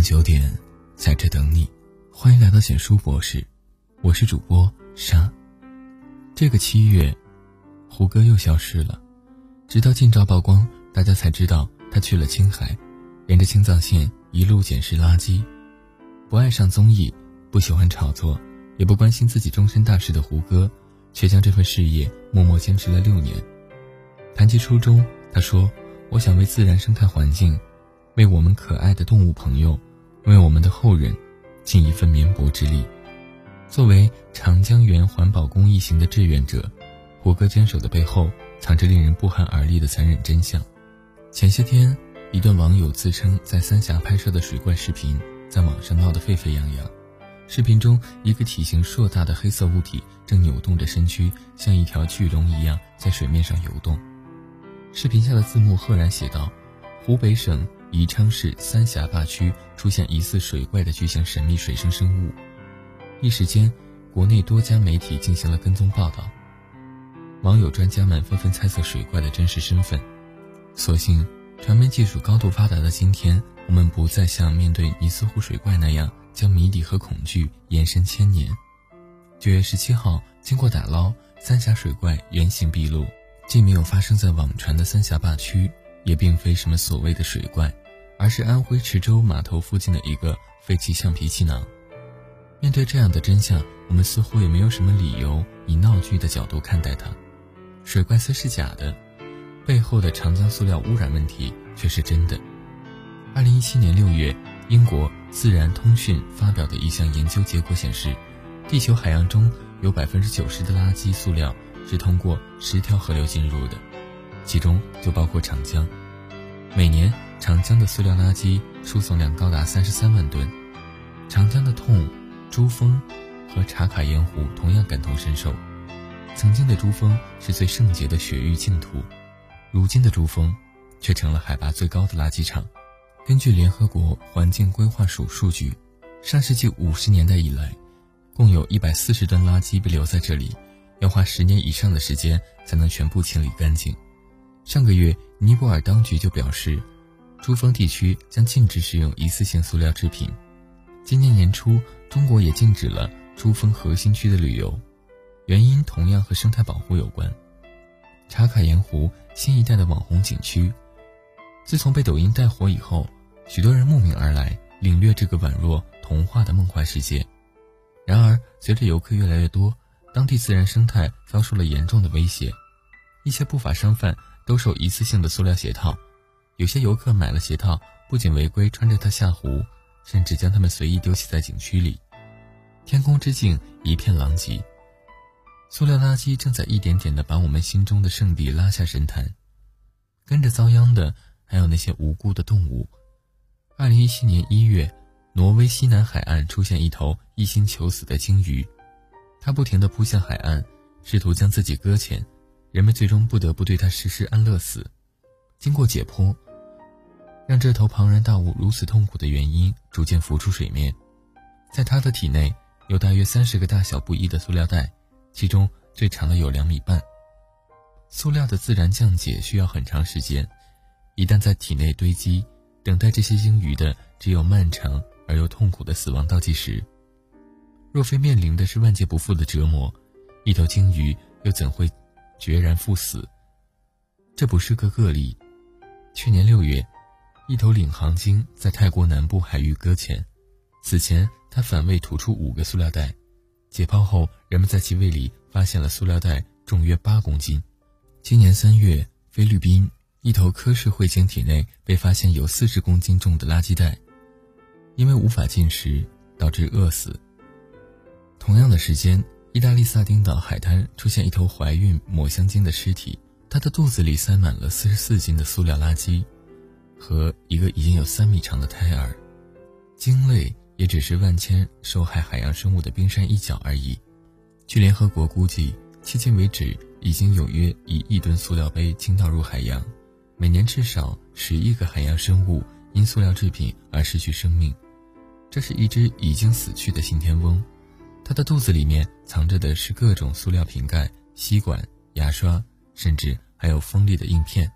晚九点，在这等你。欢迎来到简书博士，我是主播沙。这个七月，胡歌又消失了，直到近照曝光，大家才知道他去了青海，沿着青藏线一路捡拾垃圾。不爱上综艺，不喜欢炒作，也不关心自己终身大事的胡歌，却将这份事业默默坚持了六年。谈及初衷，他说：“我想为自然生态环境。”为我们可爱的动物朋友，为我们的后人，尽一份绵薄之力。作为长江源环保公益行的志愿者，胡歌坚守的背后，藏着令人不寒而栗的残忍真相。前些天，一段网友自称在三峡拍摄的水怪视频，在网上闹得沸沸扬扬。视频中，一个体型硕大的黑色物体正扭动着身躯，像一条巨龙一样在水面上游动。视频下的字幕赫然写道：“湖北省。”宜昌市三峡坝区出现疑似水怪的巨型神秘水生生物，一时间，国内多家媒体进行了跟踪报道。网友、专家们纷纷猜测水怪的真实身份。所幸，传媒技术高度发达的今天，我们不再像面对尼斯湖水怪那样将谜底和恐惧延伸千年。九月十七号，经过打捞，三峡水怪原形毕露，既没有发生在网传的三峡坝区，也并非什么所谓的水怪。而是安徽池州码头附近的一个废弃橡皮气囊。面对这样的真相，我们似乎也没有什么理由以闹剧的角度看待它。水怪虽是假的，背后的长江塑料污染问题却是真的。二零一七年六月，英国《自然通讯》发表的一项研究结果显示，地球海洋中有百分之九十的垃圾塑料是通过十条河流进入的，其中就包括长江。每年。长江的塑料垃圾输送量高达三十三万吨，长江的痛，珠峰和茶卡盐湖同样感同身受。曾经的珠峰是最圣洁的雪域净土，如今的珠峰却成了海拔最高的垃圾场。根据联合国环境规划署数据，上世纪五十年代以来，共有一百四十吨垃圾被留在这里，要花十年以上的时间才能全部清理干净。上个月，尼泊尔当局就表示。珠峰地区将禁止使用一次性塑料制品。今年年初，中国也禁止了珠峰核心区的旅游，原因同样和生态保护有关。茶卡盐湖新一代的网红景区，自从被抖音带火以后，许多人慕名而来，领略这个宛若童话的梦幻世界。然而，随着游客越来越多，当地自然生态遭受了严重的威胁，一些不法商贩兜售一次性的塑料鞋套。有些游客买了鞋套，不仅违规穿着它下湖，甚至将它们随意丢弃在景区里。天空之镜一片狼藉，塑料垃圾正在一点点地把我们心中的圣地拉下神坛。跟着遭殃的还有那些无辜的动物。二零一七年一月，挪威西南海岸出现一头一心求死的鲸鱼，它不停地扑向海岸，试图将自己搁浅，人们最终不得不对它实施安乐死。经过解剖。让这头庞然大物如此痛苦的原因逐渐浮出水面，在它的体内有大约三十个大小不一的塑料袋，其中最长的有两米半。塑料的自然降解需要很长时间，一旦在体内堆积，等待这些鲸鱼的只有漫长而又痛苦的死亡倒计时。若非面临的是万劫不复的折磨，一头鲸鱼又怎会决然赴死？这不是个个例，去年六月。一头领航鲸在泰国南部海域搁浅，此前它反胃吐出五个塑料袋，解剖后人们在其胃里发现了塑料袋重约八公斤。今年三月，菲律宾一头科氏喙鲸体内被发现有四十公斤重的垃圾袋，因为无法进食导致饿死。同样的时间，意大利萨丁岛海滩出现一头怀孕抹香鲸的尸体，它的肚子里塞满了四十四斤的塑料垃圾。和一个已经有三米长的胎儿，鲸类也只是万千受害海洋生物的冰山一角而已。据联合国估计，迄今为止已经有约一亿吨塑料杯倾倒入海洋，每年至少十亿个海洋生物因塑料制品而失去生命。这是一只已经死去的信天翁，它的肚子里面藏着的是各种塑料瓶盖、吸管、牙刷，甚至还有锋利的硬片。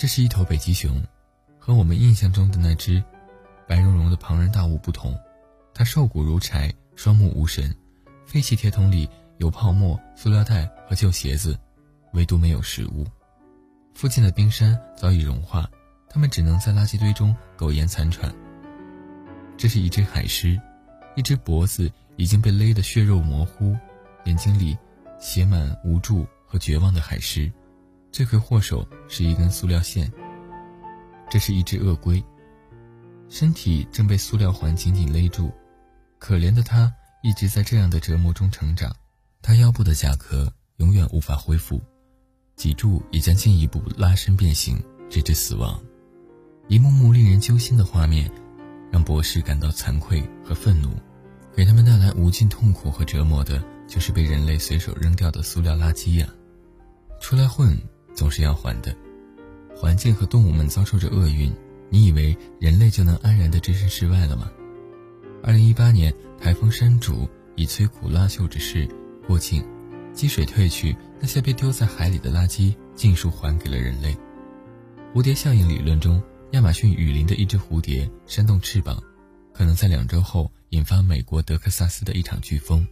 这是一头北极熊，和我们印象中的那只白茸茸的庞然大物不同，它瘦骨如柴，双目无神。废弃铁桶里有泡沫、塑料袋和旧鞋子，唯独没有食物。附近的冰山早已融化，它们只能在垃圾堆中苟延残喘。这是一只海狮，一只脖子已经被勒得血肉模糊，眼睛里写满无助和绝望的海狮。罪魁祸首是一根塑料线。这是一只鳄龟，身体正被塑料环紧紧勒住，可怜的它一直在这样的折磨中成长。它腰部的甲壳永远无法恢复，脊柱也将进一步拉伸变形，直至死亡。一幕幕令人揪心的画面，让博士感到惭愧和愤怒。给他们带来无尽痛苦和折磨的，就是被人类随手扔掉的塑料垃圾呀！出来混。总是要还的。环境和动物们遭受着厄运，你以为人类就能安然的置身事外了吗？二零一八年，台风山竹以摧枯拉朽之势过境，积水退去，那些被丢在海里的垃圾尽数还给了人类。蝴蝶效应理论中，亚马逊雨林的一只蝴蝶扇动翅膀，可能在两周后引发美国德克萨斯的一场飓风。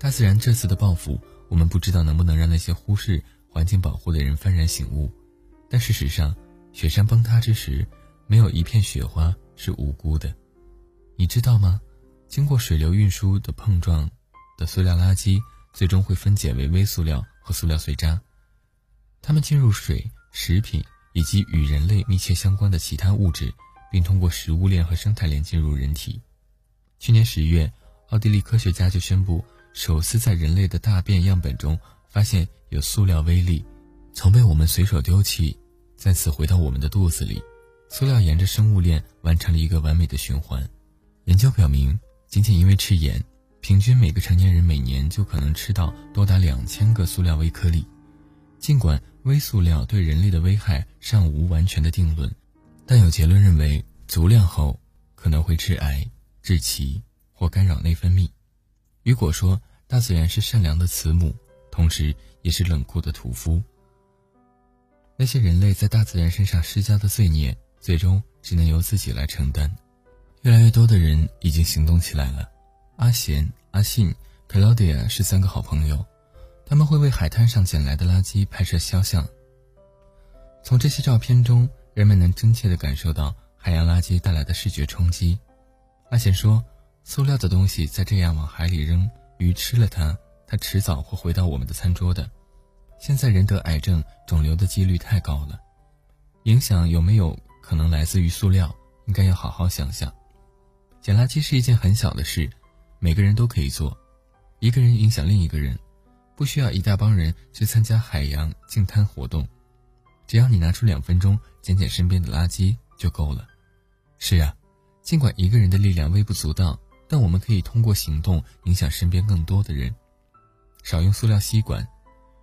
大自然这次的报复，我们不知道能不能让那些忽视。环境保护的人幡然醒悟，但事实上，雪山崩塌之时，没有一片雪花是无辜的。你知道吗？经过水流运输的碰撞的塑料垃圾，最终会分解为微塑料和塑料碎渣，它们进入水、食品以及与人类密切相关的其他物质，并通过食物链和生态链进入人体。去年十月，奥地利科学家就宣布，首次在人类的大便样本中。发现有塑料微粒，从被我们随手丢弃，再次回到我们的肚子里。塑料沿着生物链完成了一个完美的循环。研究表明，仅仅因为吃盐，平均每个成年人每年就可能吃到多达两千个塑料微颗粒。尽管微塑料对人类的危害尚无完全的定论，但有结论认为，足量后可能会致癌、致畸或干扰内分泌。雨果说：“大自然是善良的慈母。”同时，也是冷酷的屠夫。那些人类在大自然身上施加的罪孽，最终只能由自己来承担。越来越多的人已经行动起来了。阿贤、阿信、克劳迪亚是三个好朋友，他们会为海滩上捡来的垃圾拍摄肖像。从这些照片中，人们能真切地感受到海洋垃圾带来的视觉冲击。阿贤说：“塑料的东西再这样往海里扔，鱼吃了它。”它迟早会回到我们的餐桌的。现在人得癌症、肿瘤的几率太高了，影响有没有可能来自于塑料？应该要好好想想。捡垃圾是一件很小的事，每个人都可以做。一个人影响另一个人，不需要一大帮人去参加海洋净滩活动，只要你拿出两分钟捡捡身边的垃圾就够了。是啊，尽管一个人的力量微不足道，但我们可以通过行动影响身边更多的人。少用塑料吸管，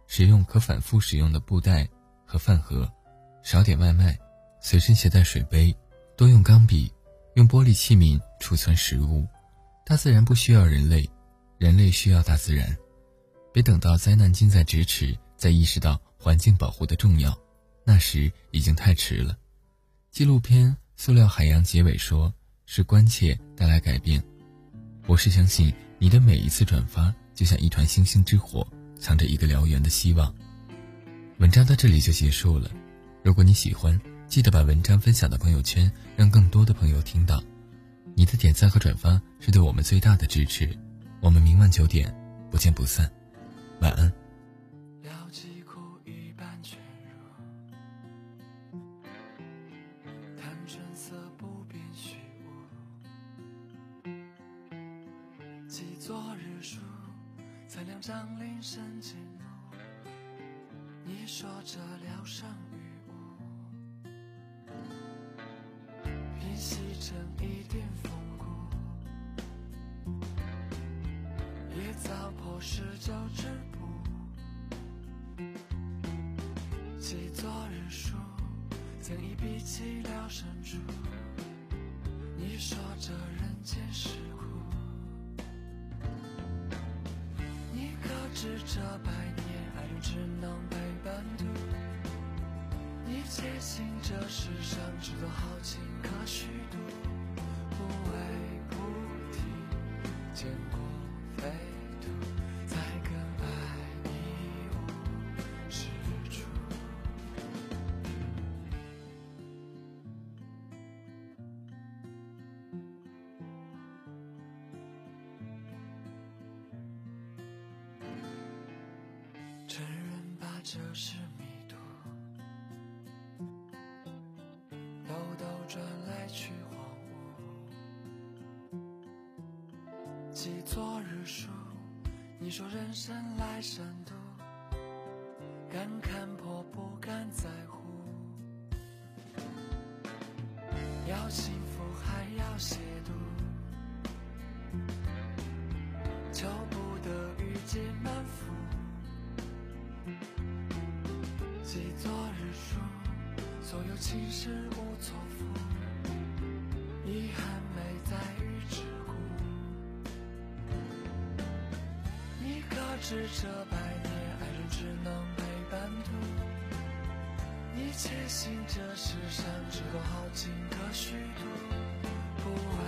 使用可反复使用的布袋和饭盒，少点外卖，随身携带水杯，多用钢笔，用玻璃器皿储存食物。大自然不需要人类，人类需要大自然。别等到灾难近在咫尺，再意识到环境保护的重要，那时已经太迟了。纪录片《塑料海洋》结尾说：“是关切带来改变。”我是相信你的每一次转发。就像一团星星之火，藏着一个燎原的希望。文章到这里就结束了。如果你喜欢，记得把文章分享到朋友圈，让更多的朋友听到。你的点赞和转发是对我们最大的支持。我们明晚九点不见不散。晚安。草破石就止步。记昨日书，曾一笔凄寥深处，你说这人间世故。是这百年，爱人只能陪伴度。你坚信这世上只有好情可虚度。这是迷途，兜兜转来去荒芜。记昨日书，你说人生来善妒，敢看破不敢在乎。要幸福还要亵所有情事无错付，遗憾没在于之故。你可知这百年，爱人只能陪伴途。你且信这世上只够豪情可虚度，不为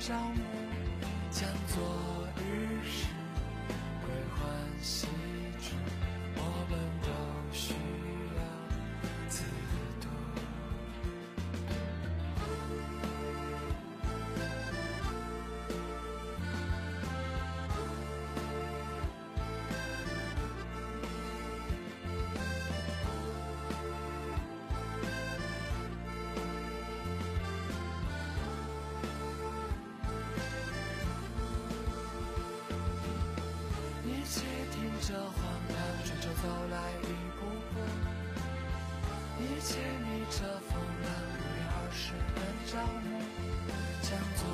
朝暮，将昨日事归还听这荒唐，追着走来一步步。一切逆着风浪，不约二十的朝暮，将做